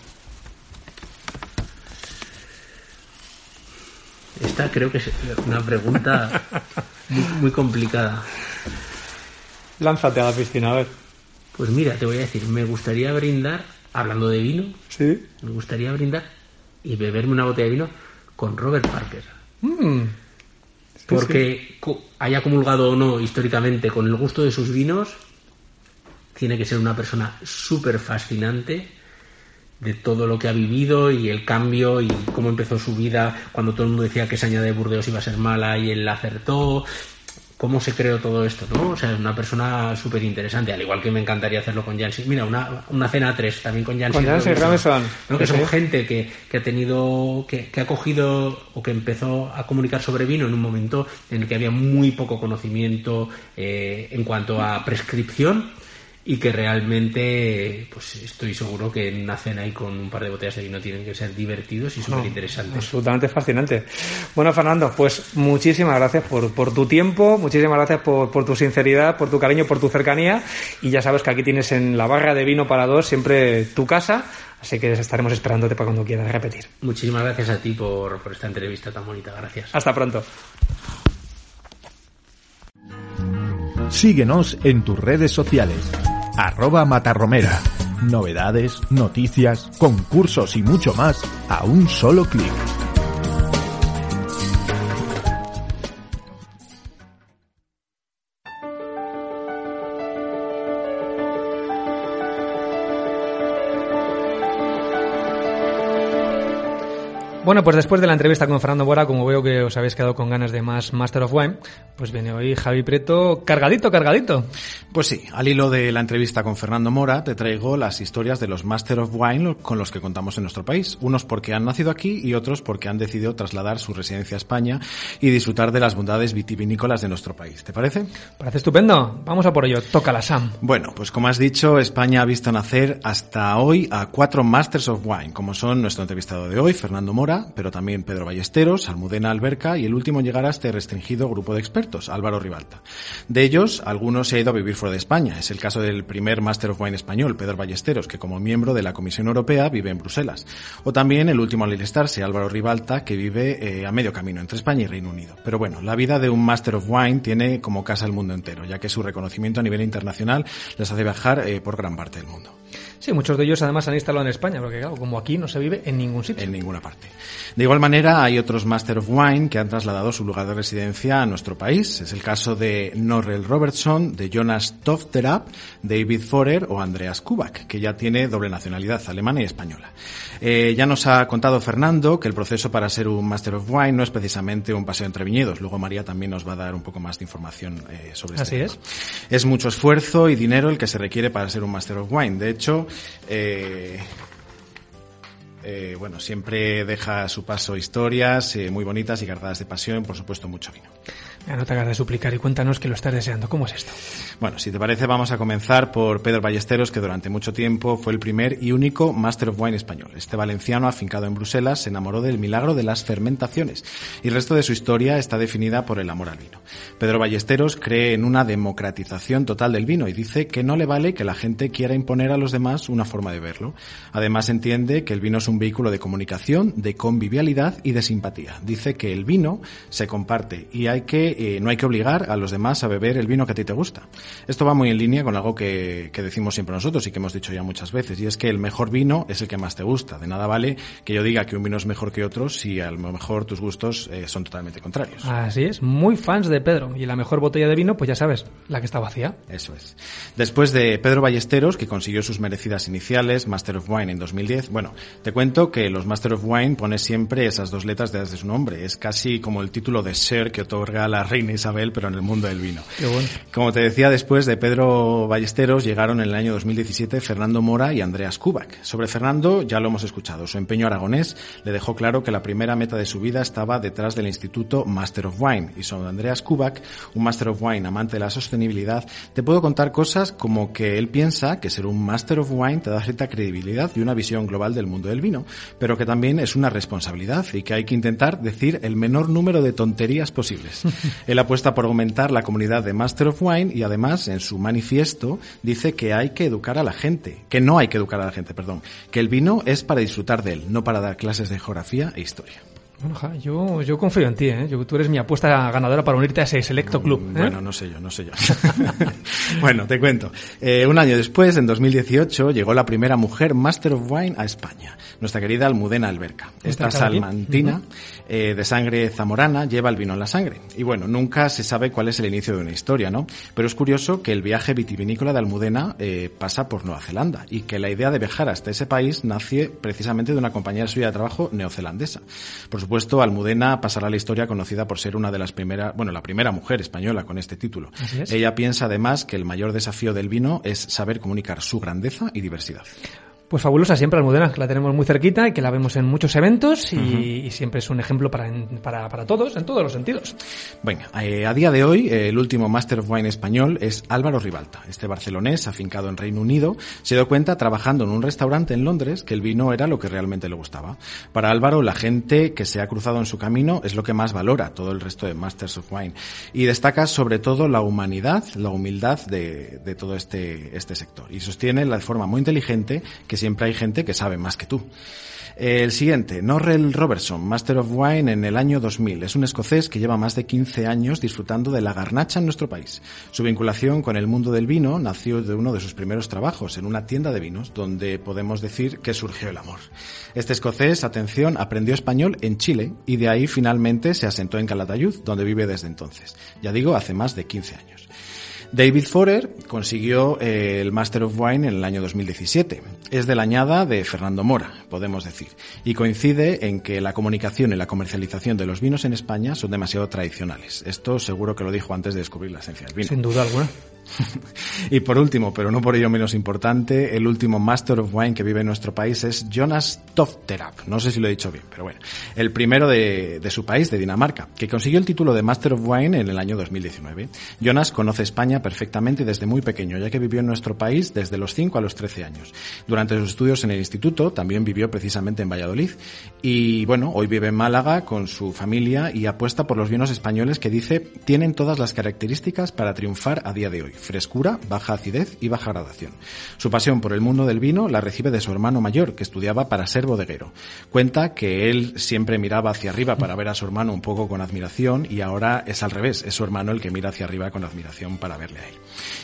Esta creo que es una pregunta <laughs> muy, muy complicada.
Lánzate a la piscina, a ver.
Pues mira, te voy a decir, me gustaría brindar, hablando de vino,
Sí.
me gustaría brindar y beberme una botella de vino con Robert Parker.
Mm.
Porque haya comulgado o no históricamente con el gusto de sus vinos, tiene que ser una persona súper fascinante de todo lo que ha vivido y el cambio y cómo empezó su vida cuando todo el mundo decía que Saña de Burdeos iba a ser mala y él la acertó. Cómo se creó todo esto, ¿no? O sea, es una persona súper interesante, al igual que me encantaría hacerlo con Jansi. Mira, una, una cena a tres también con Jansi.
Con Robinson.
¿no? Que son gente que, que ha tenido, que, que ha cogido o que empezó a comunicar sobre vino en un momento en el que había muy poco conocimiento eh, en cuanto a prescripción y que realmente, pues estoy seguro que en una cena y con un par de botellas de vino tienen que ser divertidos y súper interesantes.
Absolutamente fascinante. Bueno, Fernando, pues muchísimas gracias por, por tu tiempo, muchísimas gracias por, por tu sinceridad, por tu cariño, por tu cercanía. Y ya sabes que aquí tienes en la barra de vino para dos siempre tu casa, así que estaremos esperándote para cuando quieras repetir.
Muchísimas gracias a ti por, por esta entrevista tan bonita. Gracias.
Hasta pronto.
Síguenos en tus redes sociales. Arroba Matarromera. Novedades, noticias, concursos y mucho más a un solo clic.
Bueno, pues después de la entrevista con Fernando Bora, como veo que os habéis quedado con ganas de más Master of Wine, pues viene hoy Javi Preto cargadito, cargadito.
Pues sí, al hilo de la entrevista con Fernando Mora, te traigo las historias de los Master of Wine con los que contamos en nuestro país. Unos porque han nacido aquí y otros porque han decidido trasladar su residencia a España y disfrutar de las bondades vitivinícolas de nuestro país. ¿Te parece?
Parece estupendo. Vamos a por ello. Toca la Sam.
Bueno, pues como has dicho, España ha visto nacer hasta hoy a cuatro Masters of Wine, como son nuestro entrevistado de hoy, Fernando Mora, pero también Pedro Ballesteros, Almudena Alberca y el último llegar a este restringido grupo de expertos, Álvaro Ribalta. De ellos, algunos se ha ido a vivir fuera de España. Es el caso del primer Master of Wine español, Pedro Ballesteros, que como miembro de la Comisión Europea vive en Bruselas. O también el último al alistarse, Álvaro Ribalta, que vive eh, a medio camino entre España y Reino Unido. Pero bueno, la vida de un Master of Wine tiene como casa el mundo entero, ya que su reconocimiento a nivel internacional les hace viajar eh, por gran parte del mundo.
Sí, muchos de ellos además han instalado en España, porque claro, como aquí no se vive en ningún sitio.
En ninguna parte. De igual manera, hay otros Master of Wine que han trasladado su lugar de residencia a nuestro país. Es el caso de Norrell Robertson, de Jonas Tofterap, David Forer o Andreas Kubak, que ya tiene doble nacionalidad, alemana y española. Eh, ya nos ha contado Fernando que el proceso para ser un Master of Wine no es precisamente un paseo entre viñedos. Luego María también nos va a dar un poco más de información eh, sobre este
Así
tema.
es.
Es mucho esfuerzo y dinero el que se requiere para ser un Master of Wine. De hecho, eh, eh, bueno, siempre deja a su paso historias eh, muy bonitas y cargadas de pasión, por supuesto mucho vino.
Mira, no te hagas de suplicar y cuéntanos que lo estás deseando. ¿Cómo es esto?
Bueno, si te parece, vamos a comenzar por Pedro Ballesteros, que durante mucho tiempo fue el primer y único Master of Wine español. Este valenciano, afincado en Bruselas, se enamoró del milagro de las fermentaciones y el resto de su historia está definida por el amor al vino. Pedro Ballesteros cree en una democratización total del vino y dice que no le vale que la gente quiera imponer a los demás una forma de verlo. Además, entiende que el vino es un vehículo de comunicación, de convivialidad y de simpatía. Dice que el vino se comparte y hay que eh, no hay que obligar a los demás a beber el vino que a ti te gusta. Esto va muy en línea con algo que, que decimos siempre nosotros y que hemos dicho ya muchas veces, y es que el mejor vino es el que más te gusta. De nada vale que yo diga que un vino es mejor que otro si a lo mejor tus gustos eh, son totalmente contrarios.
Así es, muy fans de Pedro. Y la mejor botella de vino, pues ya sabes, la que está vacía.
Eso es. Después de Pedro Ballesteros, que consiguió sus merecidas iniciales, Master of Wine en 2010, bueno, te cuento que los Master of Wine pone siempre esas dos letras de su nombre. Es casi como el título de Sir que otorga la reina Isabel, pero en el mundo del vino.
Qué bueno.
Como te decía, después de Pedro Ballesteros llegaron en el año 2017 Fernando Mora y Andreas Kubak. Sobre Fernando ya lo hemos escuchado. Su empeño aragonés le dejó claro que la primera meta de su vida estaba detrás del Instituto Master of Wine. Y sobre Andreas Kubak, un Master of Wine amante de la sostenibilidad, te puedo contar cosas como que él piensa que ser un Master of Wine te da cierta credibilidad y una visión global del mundo del vino, pero que también es una responsabilidad y que hay que intentar decir el menor número de tonterías posibles. <laughs> Él apuesta por aumentar la comunidad de Master of Wine y además en su manifiesto dice que hay que educar a la gente, que no hay que educar a la gente, perdón, que el vino es para disfrutar de él, no para dar clases de geografía e historia.
Bueno, ja, yo, yo confío en ti, ¿eh? Yo- tú eres mi apuesta ganadora para unirte a ese selecto club. ¿eh?
Bueno, no sé yo, no sé yo. <laughs> bueno, te cuento. Eh, un año después, en 2018, llegó la primera mujer Master of Wine a España, nuestra querida Almudena Alberca. Esta salmantina, eh, de sangre zamorana, lleva el vino en la sangre. Y bueno, nunca se sabe cuál es el inicio de una historia, ¿no? Pero es curioso que el viaje vitivinícola de Almudena eh, pasa por Nueva Zelanda y que la idea de viajar hasta ese país nace precisamente de una compañera suya de trabajo neozelandesa. Por supuesto, Almudena pasará a la historia conocida por ser una de las primeras, bueno, la primera mujer española con este título. Ella piensa además que el mayor desafío del vino es saber comunicar su grandeza y diversidad.
Pues fabulosa siempre Almudena, que la tenemos muy cerquita y que la vemos en muchos eventos y, y siempre es un ejemplo para, para, para todos, en todos los sentidos.
Venga, eh, a día de hoy, eh, el último Master of Wine español es Álvaro Ribalta. Este barcelonés, afincado en Reino Unido, se dio cuenta trabajando en un restaurante en Londres que el vino era lo que realmente le gustaba. Para Álvaro, la gente que se ha cruzado en su camino es lo que más valora todo el resto de Masters of Wine. Y destaca sobre todo la humanidad, la humildad de, de todo este, este sector. Y sostiene de forma muy inteligente que siempre hay gente que sabe más que tú. El siguiente, Norrell Robertson, Master of Wine en el año 2000. Es un escocés que lleva más de 15 años disfrutando de la garnacha en nuestro país. Su vinculación con el mundo del vino nació de uno de sus primeros trabajos en una tienda de vinos, donde podemos decir que surgió el amor. Este escocés, atención, aprendió español en Chile y de ahí finalmente se asentó en Calatayud, donde vive desde entonces. Ya digo, hace más de 15 años. David Forer consiguió eh, el Master of Wine en el año 2017. Es de la añada de Fernando Mora, podemos decir, y coincide en que la comunicación y la comercialización de los vinos en España son demasiado tradicionales. Esto seguro que lo dijo antes de descubrir la esencia del vino.
Sin duda alguna. <laughs>
Y por último, pero no por ello menos importante, el último Master of Wine que vive en nuestro país es Jonas Tofterap. No sé si lo he dicho bien, pero bueno. El primero de, su país, de Dinamarca, que consiguió el título de Master of Wine en el año 2019. Jonas conoce España perfectamente desde muy pequeño, ya que vivió en nuestro país desde los 5 a los 13 años. Durante sus estudios en el instituto también vivió precisamente en Valladolid. Y bueno, hoy vive en Málaga con su familia y apuesta por los vinos españoles que dice tienen todas las características para triunfar a día de hoy frescura, baja acidez y baja gradación. Su pasión por el mundo del vino la recibe de su hermano mayor, que estudiaba para ser bodeguero. Cuenta que él siempre miraba hacia arriba para ver a su hermano un poco con admiración y ahora es al revés, es su hermano el que mira hacia arriba con admiración para verle a él.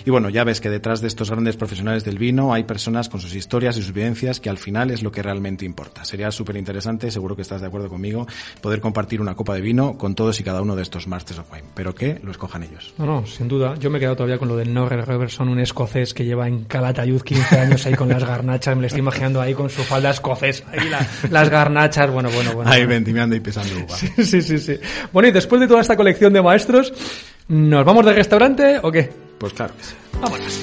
Y bueno, ya ves que detrás de estos grandes profesionales del vino hay personas con sus historias y sus vivencias que al final es lo que realmente importa. Sería súper interesante, seguro que estás de acuerdo conmigo, poder compartir una copa de vino con todos y cada uno de estos Masters of Wine, pero que lo escojan ellos.
No, no, sin duda. Yo me he quedado todavía con lo del Norrell Robertson, un escocés que lleva en Calatayud 15 años ahí con las garnachas. Me lo estoy imaginando ahí con su falda escocés. Ahí la- las garnachas, bueno, bueno, bueno.
Ahí vendimiando y pesando uva.
Sí, sí, sí. Bueno, y después de toda esta colección de maestros, ¿nos vamos de restaurante o qué?
Pues claro que sí.
Vámonos.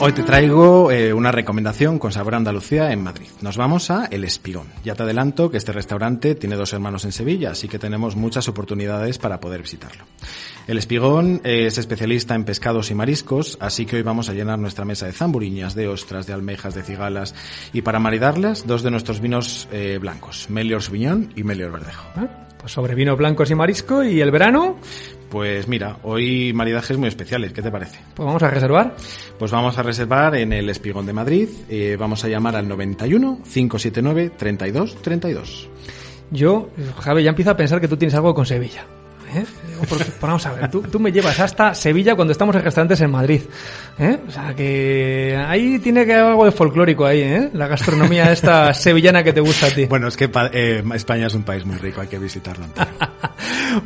Hoy te traigo eh, una recomendación con sabor a Andalucía en Madrid. Nos vamos a El Espigón. Ya te adelanto que este restaurante tiene dos hermanos en Sevilla, así que tenemos muchas oportunidades para poder visitarlo. El Espigón es especialista en pescados y mariscos, así que hoy vamos a llenar nuestra mesa de zamburiñas, de ostras, de almejas, de cigalas y para maridarlas dos de nuestros vinos eh, blancos, Melior Sauvignon y Melior Verdejo.
Pues sobre vinos blancos y marisco y el verano,
Pues mira, hoy maridajes muy especiales, ¿qué te parece?
pues vamos a reservar.
Pues vamos a reservar en el Espigón de Madrid. eh, vamos a llamar al 91 579 32 32.
Yo, Javi, ya empiezo a pensar que tú tienes algo con Sevilla. ¿Eh? Digo, porque- pues vamos a ver, tú, tú me llevas hasta Sevilla cuando estamos en restaurantes en Madrid. ¿eh? O sea que ahí tiene que haber algo de folclórico ahí, ¿eh? La gastronomía esta <laughs> sevillana que te gusta a ti.
Bueno, es que eh, España es un país muy rico, hay que visitarlo. <laughs>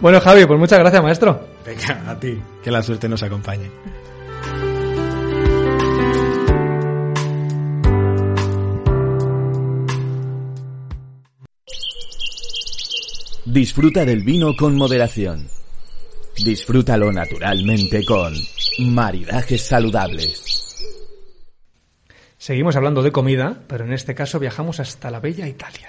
Bueno, Javi, pues muchas gracias, maestro.
Venga, a ti, que la suerte nos acompañe.
Disfruta del vino con moderación. Disfrútalo naturalmente con maridajes saludables.
Seguimos hablando de comida, pero en este caso viajamos hasta la bella Italia.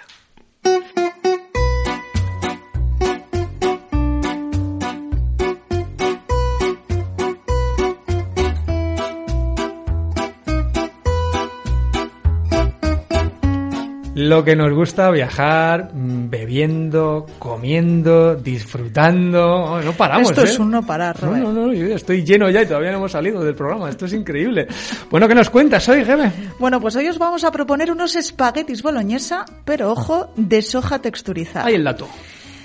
Lo que nos gusta viajar, mm, bebiendo, comiendo, disfrutando. Oh, No paramos.
Esto
¿eh?
es un no parar,
No,
Robert.
no, no, yo estoy lleno ya y todavía no hemos salido del programa. Esto es increíble. Bueno, ¿qué nos cuentas hoy, Geme?
Bueno, pues hoy os vamos a proponer unos espaguetis boloñesa, pero ojo, de soja texturizada.
Ahí el dato.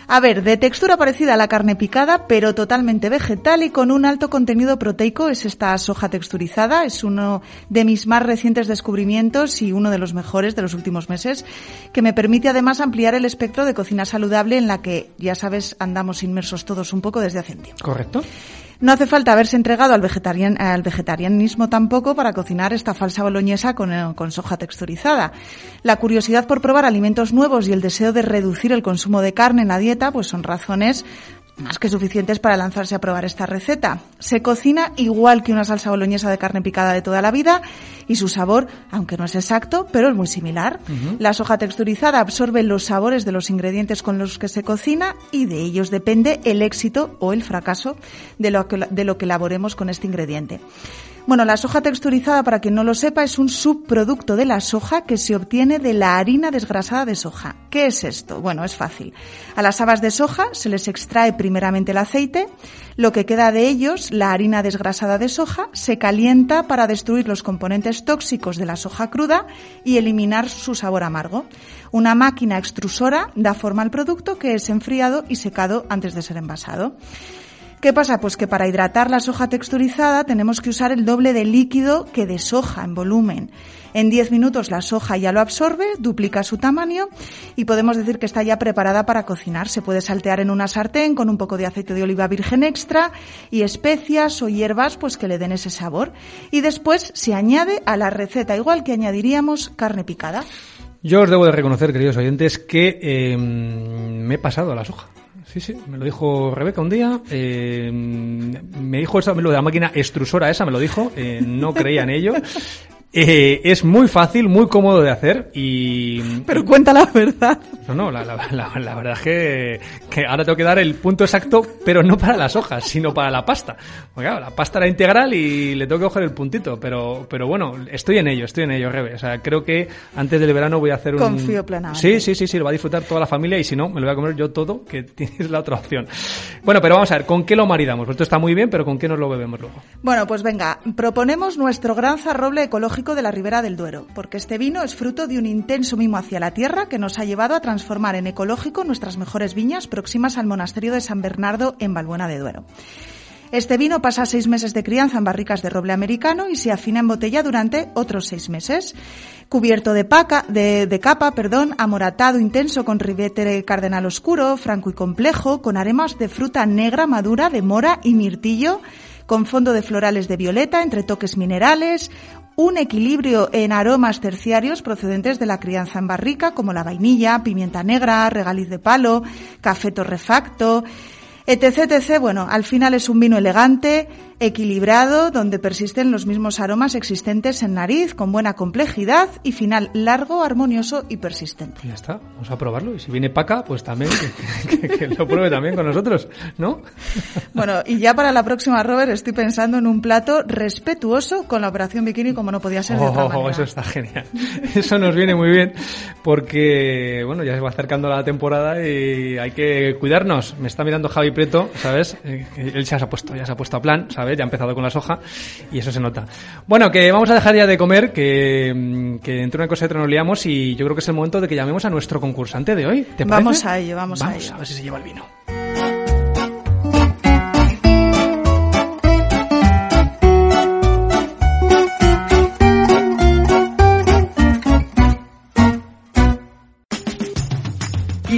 A ver, de textura parecida a la carne picada, pero totalmente vegetal y con un alto contenido proteico es esta soja texturizada. Es uno de mis más recientes descubrimientos y uno de los mejores de los últimos meses, que me permite además ampliar el espectro de cocina saludable en la que, ya sabes, andamos inmersos todos un poco desde hace un tiempo.
¿Correcto?
No hace falta haberse entregado al, vegetarian- al vegetarianismo tampoco para cocinar esta falsa boloñesa eh, con soja texturizada. La curiosidad por probar alimentos nuevos y el deseo de reducir el consumo de carne en la dieta pues son razones más que suficientes para lanzarse a probar esta receta. Se cocina igual que una salsa boloñesa de carne picada de toda la vida y su sabor, aunque no es exacto, pero es muy similar. La soja texturizada absorbe los sabores de los ingredientes con los que se cocina y de ellos depende el éxito o el fracaso de lo que, de lo que elaboremos con este ingrediente. Bueno, la soja texturizada, para quien no lo sepa, es un subproducto de la soja que se obtiene de la harina desgrasada de soja. ¿Qué es esto? Bueno, es fácil. A las habas de soja se les extrae primeramente el aceite, lo que queda de ellos, la harina desgrasada de soja, se calienta para destruir los componentes tóxicos de la soja cruda y eliminar su sabor amargo. Una máquina extrusora da forma al producto que es enfriado y secado antes de ser envasado. ¿Qué pasa? Pues que para hidratar la soja texturizada tenemos que usar el doble de líquido que de soja en volumen. En 10 minutos la soja ya lo absorbe, duplica su tamaño y podemos decir que está ya preparada para cocinar. Se puede saltear en una sartén con un poco de aceite de oliva virgen extra y especias o hierbas pues que le den ese sabor. Y después se añade a la receta igual que añadiríamos carne picada.
Yo os debo de reconocer, queridos oyentes, que eh, me he pasado a la soja. Sí, sí, me lo dijo Rebeca un día. eh, me dijo eso, lo de la máquina extrusora esa, me lo dijo. eh, no creía en ello. Eh, es muy fácil, muy cómodo de hacer y...
Pero cuenta la verdad.
No, no, la, la- la- la verdad es que, que ahora tengo que dar el punto exacto, pero no para las hojas, sino para la pasta. Porque claro, la pasta era integral y le tengo que coger el puntito, pero, pero bueno, estoy en ello, estoy en ello, Rebe. O sea, creo que antes del verano voy a hacer un...
Confío plenamente.
Sí, sí, sí, sí, lo va a disfrutar toda la familia y si no, me lo voy a comer yo todo, que <laughs> tienes la otra opción. Bueno, pero vamos a ver, ¿con qué lo maridamos? Esto está muy bien, pero ¿con qué nos lo bebemos luego?
Bueno, pues venga, proponemos nuestro gran zarroble ecológico de la Ribera del Duero, porque este vino es fruto de un intenso mimo hacia la tierra que nos ha llevado a transformar en ecológico nuestras mejores viñas próximas al monasterio de San Bernardo en Balbuena de Duero. Este vino pasa seis meses de crianza en barricas de roble americano y se afina en botella durante otros seis meses. Cubierto de, de, capa, perdón, amoratado intenso con ribete cardenal oscuro, franco y complejo, con aremas de fruta negra madura de mora y mirtillo, con fondo de florales de violeta entre toques minerales, un equilibrio en aromas terciarios procedentes de la crianza en barrica, como la vainilla, pimienta negra, regaliz de palo, café torrefacto, etc, etc. Bueno, al final es un vino elegante, equilibrado, donde persisten los mismos aromas existentes en nariz, con buena complejidad y final largo, armonioso y persistente.
Ya está, vamos a probarlo. Y si viene Paca, pues también que, que- que lo pruebe también con nosotros, ¿no?
Bueno, y ya para la próxima, Robert, estoy pensando en un plato respetuoso con la operación bikini, como no podía ser de otra
Oh,
manera.
eso está genial. Eso nos viene muy bien porque, bueno, ya se va acercando la temporada y hay que cuidarnos. Me está mirando Javi Preto, ¿sabes? Eh, Él ya se ha puesto, ya se ha puesto a plan, ¿sabes? Ya ha empezado con la soja y eso se nota. Bueno, que vamos a dejar ya de comer, que, mm, que entre una cosa y otra nos liamos y yo creo que es el momento de que llamemos a nuestro concursante de hoy. ¿Te parece?
Vamos a ello, vamos a
Vamos
ello.
a ver si se lleva el vino.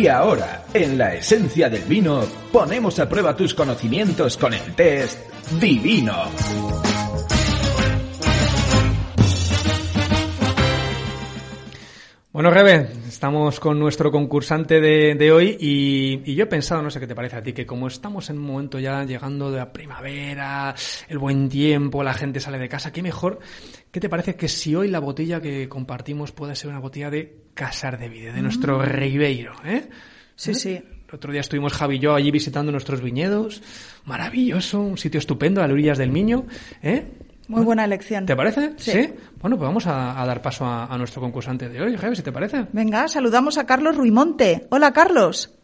Y ahora, en la esencia del vino, ponemos a prueba tus conocimientos con el test Divino.
Bueno, Rebe, estamos con nuestro concursante de, de hoy y, y yo he pensado, no sé qué te parece a ti, que como estamos en un momento ya llegando de la primavera, el buen tiempo, la gente sale de casa, qué mejor, ¿qué te parece que si hoy la botella que compartimos puede ser una botella de Casar de Vide, de nuestro Ribeiro, ¿eh?
Sí, sí.
El otro día estuvimos Javi y yo allí visitando nuestros viñedos, maravilloso, un sitio estupendo a las orillas del Miño, ¿eh?
Muy buena elección.
¿Te parece?
Sí.
Bueno, pues vamos a, a dar paso a, a nuestro concursante de hoy, Javi, si te parece.
Venga, saludamos a Carlos Ruimonte. Hola, Carlos.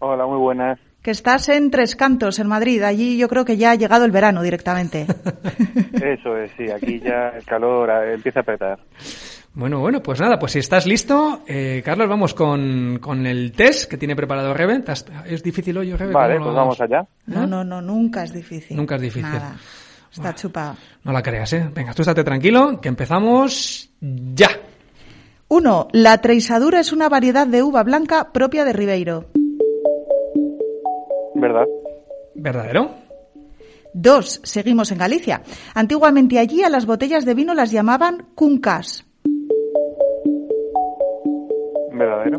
Hola, muy buenas.
Que estás en Tres Cantos, en Madrid. Allí yo creo que ya ha llegado el verano directamente. <laughs>
Eso es, sí, aquí ya el calor eh, empieza a apretar.
Bueno, bueno, pues nada, pues si estás listo, eh, Carlos, vamos con, con el test que tiene preparado Rebe. ¿Te has- ¿Es difícil hoy, Rebe?
Vale,
¿Cómo lo
pues vamos allá.
No, no, no, nunca es difícil.
Nunca es difícil.
Nada. Está.
No la creas, ¿eh? Venga, tú estate tranquilo, que empezamos ya.
Uno, la treisadura es una variedad de uva blanca propia de Ribeiro.
¿Verdad?
¿Verdadero?
Dos, seguimos en Galicia. Antiguamente allí a las botellas de vino las llamaban cuncas.
¿Verdadero?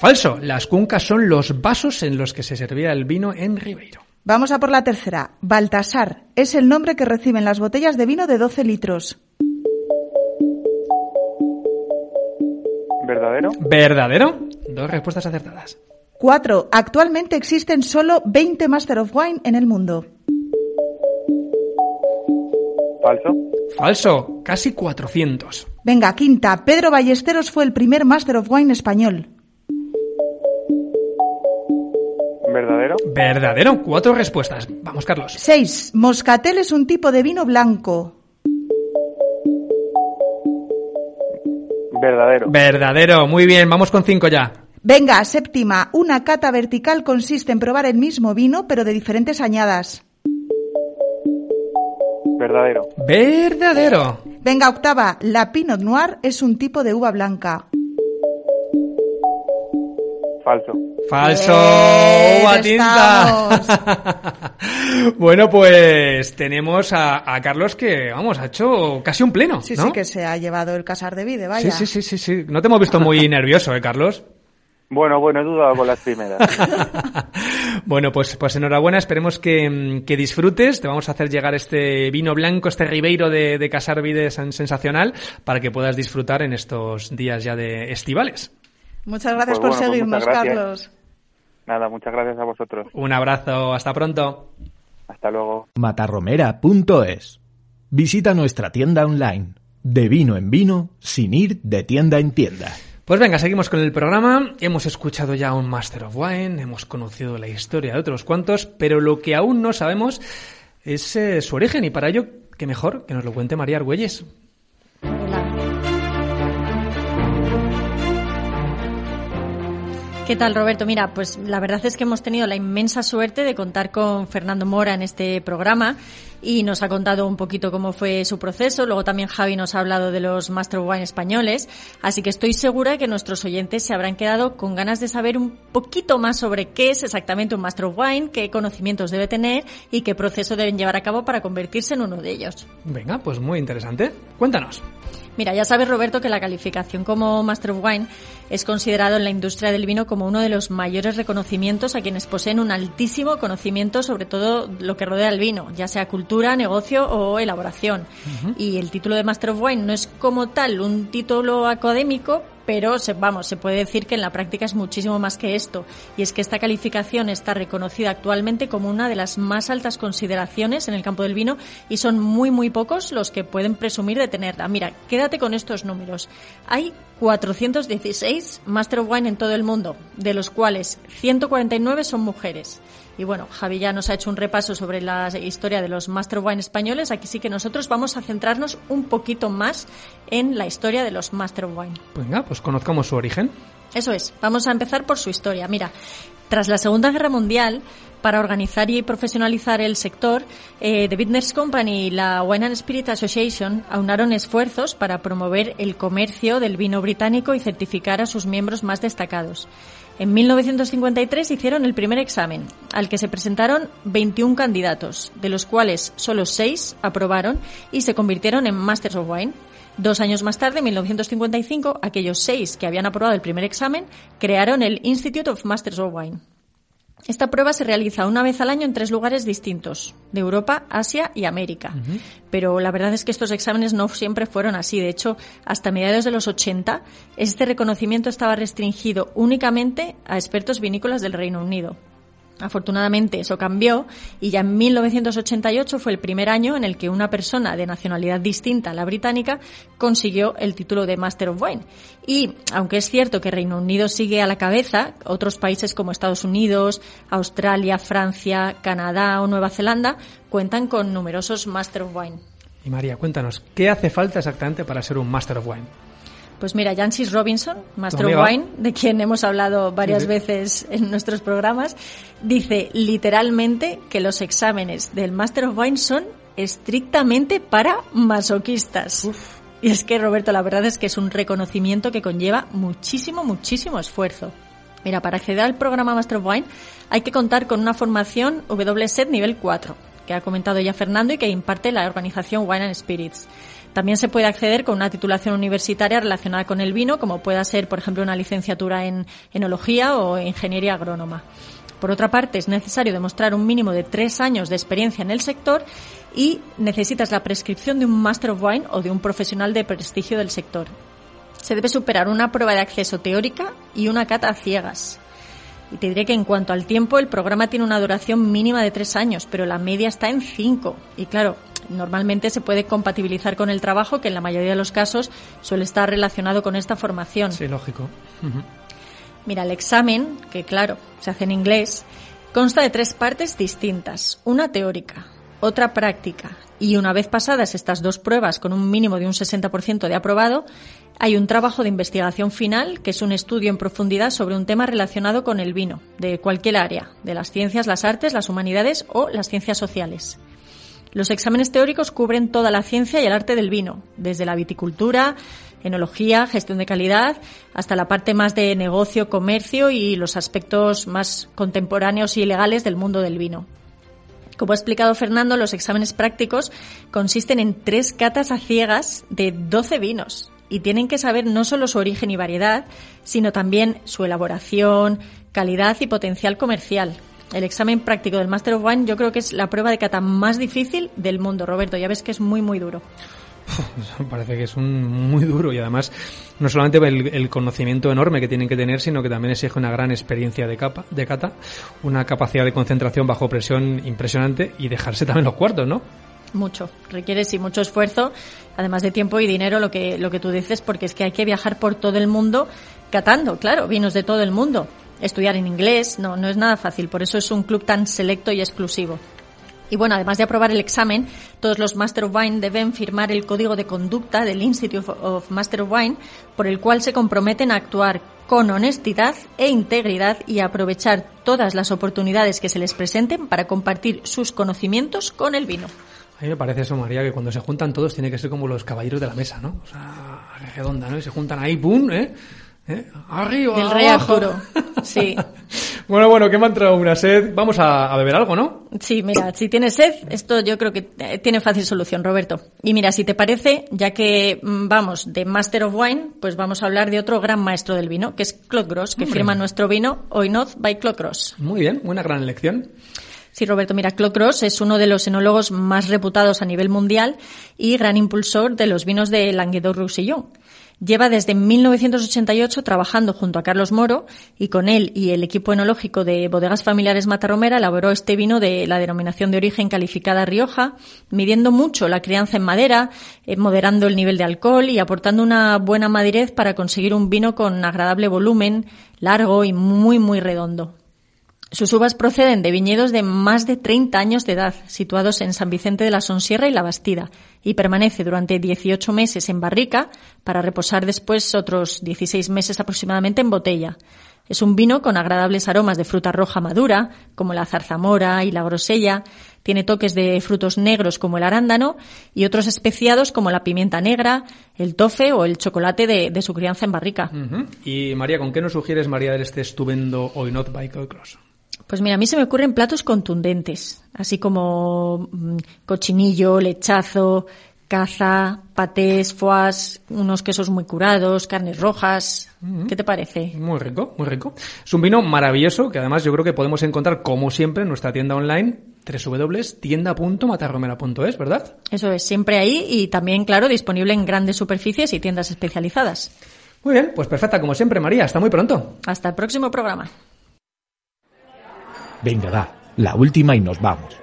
Falso. Las cuncas son los vasos en los que se servía el vino en Ribeiro.
Vamos a por la tercera. Baltasar es el nombre que reciben las botellas de vino de 12 litros.
¿Verdadero?
¿Verdadero? Dos respuestas acertadas.
Cuatro, actualmente existen solo 20 Master of Wine en el mundo.
¿Falso?
Falso. Casi 400.
Venga, quinta, Pedro Ballesteros fue el primer Master of Wine español.
¿Verdadero?
¿Verdadero? Cuatro respuestas. Vamos, Carlos.
Seis, Moscatel es un tipo de vino blanco.
¿Verdadero?
Verdadero. Muy bien, vamos con cinco ya.
Venga, séptima, una cata vertical consiste en probar el mismo vino pero de diferentes añadas.
¿Verdadero?
Verdadero.
Venga, octava, la Pinot Noir es un tipo de uva blanca.
¿Falso?
Falso. Uva tinta. <laughs> bueno, pues tenemos a, a Carlos que, vamos, ha hecho casi un pleno.
Sí,
¿no?
sí, que se ha llevado el casar de vide, vaya.
sí, sí, sí, sí, sí. No te hemos visto muy <laughs> nervioso, ¿eh, Carlos?
Bueno, bueno, he dudado con las primeras. <laughs>
bueno, pues, pues enhorabuena, esperemos que, que disfrutes. Te vamos a hacer llegar este vino blanco, este Ribeiro de, de Casar Vide sen- sensacional, para que puedas disfrutar en estos días ya de estivales.
Muchas gracias
Pues
por
bueno, pues
seguirnos,
gracias.
Carlos.
Nada, muchas gracias a vosotros.
Un abrazo, hasta pronto.
Hasta luego.
matarromera.es. Visita nuestra tienda online. De vino en vino, sin ir de tienda en tienda.
Pues venga, seguimos con el programa. Hemos escuchado ya un Master of Wine, hemos conocido la historia de otros cuantos, pero lo que aún no sabemos es eh, su origen y para ello, qué mejor que nos lo cuente María Argüelles.
¿Qué tal, Roberto? Mira, pues la verdad es que hemos tenido la inmensa suerte de contar con Fernando Mora en este programa y nos ha contado un poquito cómo fue su proceso. Luego también Javi nos ha hablado de los Master of Wine españoles. Así que estoy segura que nuestros oyentes se habrán quedado con ganas de saber un poquito más sobre qué es exactamente un Master of Wine, qué conocimientos debe tener y qué proceso deben llevar a cabo para convertirse en uno de ellos.
Venga, pues muy interesante. Cuéntanos.
Mira, ya sabes, Roberto, que la calificación como Master of Wine es considerado en la industria del vino como uno de los mayores reconocimientos a quienes poseen un altísimo conocimiento sobre todo lo que rodea el vino, ya sea cultura, negocio o elaboración. Y el título de Master of Wine no es como tal un título académico, pero se, vamos, se puede decir que en la práctica es muchísimo más que esto. Y es que esta calificación está reconocida actualmente como una de las más altas consideraciones en el campo del vino y son muy, muy pocos los que pueden presumir de tenerla. Mira, quédate con estos números. Hay 416 Master of Wine en todo el mundo, de los cuales 149 son mujeres. Y bueno, Javi ya nos ha hecho un repaso sobre la historia de los Master of Wine españoles. Aquí sí que nosotros vamos a centrarnos un poquito más en la historia de los Master of Wine.
Venga, pues conozcamos su origen.
Eso es, vamos a empezar por su historia. Mira, tras la Segunda Guerra Mundial para organizar y profesionalizar el sector, eh, The Vintners Company y la Wine and Spirit Association aunaron esfuerzos para promover el comercio del vino británico y certificar a sus miembros más destacados. En 1953 hicieron el primer examen, al que se presentaron 21 candidatos, de los cuales solo 6 aprobaron y se convirtieron en Masters of Wine. Dos años más tarde, en 1955, aquellos seis que habían aprobado el primer examen crearon el Institute of Masters of Wine. Esta prueba se realiza una vez al año en tres lugares distintos, de Europa, Asia y América. Pero la verdad es que estos exámenes no siempre fueron así. De hecho, hasta mediados de los 80, este reconocimiento estaba restringido únicamente a expertos vinícolas del Reino Unido. Afortunadamente eso cambió y ya en 1988 fue el primer año en el que una persona de nacionalidad distinta a la británica consiguió el título de Master of Wine. Y aunque es cierto que Reino Unido sigue a la cabeza, otros países como Estados Unidos, Australia, Francia, Canadá o Nueva Zelanda cuentan con numerosos Master of Wine.
Y María, cuéntanos, ¿qué hace falta exactamente para ser un Master of Wine?
Pues mira, Jancis Robinson, Master of. Wine, de quien hemos hablado varias
Sí,
veces en nuestros programas, dice literalmente que los exámenes del Master of Wine son estrictamente para masoquistas. Y es que, Roberto, la verdad es que es un reconocimiento que conlleva muchísimo, muchísimo esfuerzo. Mira, para acceder al programa Master of Wine hay que contar con una formación WSET nivel 4, que ha comentado ya Fernando y que imparte la organización Wine and Spirits. También se puede acceder con una titulación universitaria relacionada con el vino, como pueda ser, por ejemplo, una licenciatura en enología o ingeniería agrónoma. Por otra parte, es necesario demostrar un mínimo de tres años de experiencia en el sector y necesitas la prescripción de un Master of Wine o de un profesional de prestigio del sector. Se debe superar una prueba de acceso teórica y una cata a ciegas. Y te diré que en cuanto al tiempo, el programa tiene una duración mínima de tres años, pero la media está en cinco. Y claro, normalmente se puede compatibilizar con el trabajo, que en la mayoría de los casos suele estar relacionado con esta formación.
Sí, lógico.
Mira, el examen, que claro, se hace en inglés, consta de tres partes distintas. Una teórica, otra práctica. Y una vez pasadas estas dos pruebas con un mínimo de un 60% de aprobado, hay un trabajo de investigación final, que es un estudio en profundidad sobre un tema relacionado con el vino, de cualquier área, de las ciencias, las artes, las humanidades o las ciencias sociales. Los exámenes teóricos cubren toda la ciencia y el arte del vino, desde la viticultura, enología, gestión de calidad, hasta la parte más de negocio, comercio y los aspectos más contemporáneos y legales del mundo del vino. Como ha explicado Fernando, los exámenes prácticos consisten en tres catas a ciegas de 12 vinos y tienen que saber no solo su origen y variedad, sino también su elaboración, calidad y potencial comercial. El examen práctico del Master of Wine yo creo que es la prueba de cata más difícil del mundo, Roberto. Ya ves que es muy, muy duro.
Parece que es un muy duro y además no solamente el, el conocimiento enorme que tienen que tener, sino que también exige una gran experiencia de, capa, de cata, una capacidad de concentración bajo presión impresionante y dejarse también los cuartos, ¿no?
Mucho. Requiere sí mucho esfuerzo, además de tiempo y dinero, lo que, lo que tú dices, porque es que hay que viajar por todo el mundo catando, claro, vinos de todo el mundo. Estudiar en inglés, no, no es nada fácil, por eso es un club tan selecto y exclusivo. Y bueno, además de aprobar el examen, todos los Master of Wine deben firmar el código de conducta del Institute of Master of Wine, por el cual se comprometen a actuar con honestidad e integridad y a aprovechar todas las oportunidades que se les presenten para compartir sus conocimientos con el vino.
A mí me parece eso, María, que cuando se juntan todos tiene que ser como los caballeros de la mesa, ¿no? O sea, redonda, ¿no? Y se juntan ahí, ¡pum! ¿eh? ¿Eh? Arriba,
Del rey
abajo.
Arturo. Sí. <laughs>
Bueno, bueno, que me ha entrado una sed. Vamos a, a beber algo, ¿no?
Sí, mira, si tienes sed, esto yo creo que tiene fácil solución, Roberto. Y mira, si te parece, ya que mm, vamos de Master of Wine, pues vamos a hablar de otro gran maestro del vino, que es Claude Gross, que
Hombre.
firma nuestro vino Oinoz by Claude Gross.
Muy bien, buena gran elección.
Sí, Roberto, mira, Claude Gross es uno de los enólogos más reputados a nivel mundial y gran impulsor de los vinos de Languedoc-Roussillon. Lleva desde 1988 trabajando junto a Carlos Moro y con él y el equipo enológico de Bodegas Familiares Matarromera elaboró este vino de la denominación de origen calificada Rioja, midiendo mucho la crianza en madera, eh, moderando el nivel de alcohol y aportando una buena madurez para conseguir un vino con agradable volumen, largo y muy, muy redondo. Sus uvas proceden de viñedos de más de 30 años de edad, situados en San Vicente de la Sonsierra y La Bastida, y permanece durante 18 meses en barrica para reposar después otros 16 meses aproximadamente en botella. Es un vino con agradables aromas de fruta roja madura, como la zarzamora y la grosella. Tiene toques de frutos negros como el arándano y otros especiados como la pimienta negra, el tofe o el chocolate de, su crianza en barrica.
Y María, ¿con qué nos sugieres, María, de este estupendo Oinot by Cross?
Pues mira, a mí se me ocurren platos contundentes, así como mm, cochinillo, lechazo, caza, patés, foies, unos quesos muy curados, carnes rojas. ¿Qué te parece?
Muy rico, muy rico. Es un vino maravilloso que además yo creo que podemos encontrar, como siempre, en nuestra tienda online www.tienda.matarromera.es, ¿verdad?
Eso es, siempre ahí y también, claro, disponible en grandes superficies y tiendas especializadas.
Muy bien, pues perfecta, como siempre, María. Hasta muy pronto.
Hasta el próximo programa.
Venga, va, la última y nos vamos.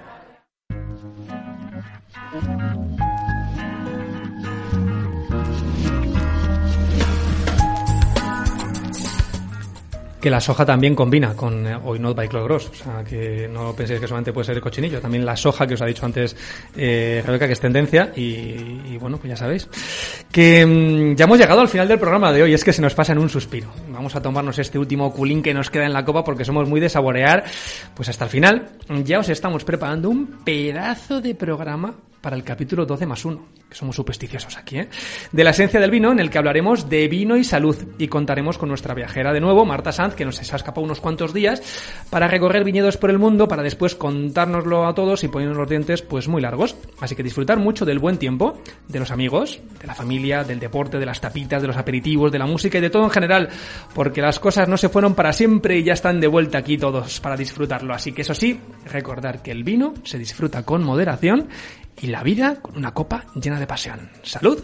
Que la soja también combina con eh, Hoy Not by Gross. O sea, que no penséis que solamente puede ser el cochinillo. También la soja, que os ha dicho antes eh, Rebeca, que es tendencia. Y, y bueno, pues ya sabéis. Que mm, ya hemos llegado al final del programa de hoy. Es que se nos pasa en un suspiro. Vamos a tomarnos este último culín que nos queda en la copa porque somos muy de saborear. Pues hasta el final ya os estamos preparando un pedazo de programa para el capítulo 12 más 1, que somos supersticiosos aquí, ¿eh? De la esencia del vino, en el que hablaremos de vino y salud, y contaremos con nuestra viajera de nuevo, Marta Sanz, que nos ha escapado unos cuantos días, para recorrer viñedos por el mundo, para después contárnoslo a todos y ponernos los dientes, pues muy largos. Así que disfrutar mucho del buen tiempo, de los amigos, de la familia, del deporte, de las tapitas, de los aperitivos, de la música y de todo en general, porque las cosas no se fueron para siempre y ya están de vuelta aquí todos para disfrutarlo. Así que eso sí, recordar que el vino se disfruta con moderación y la vida con una copa llena de pasión. ¡Salud!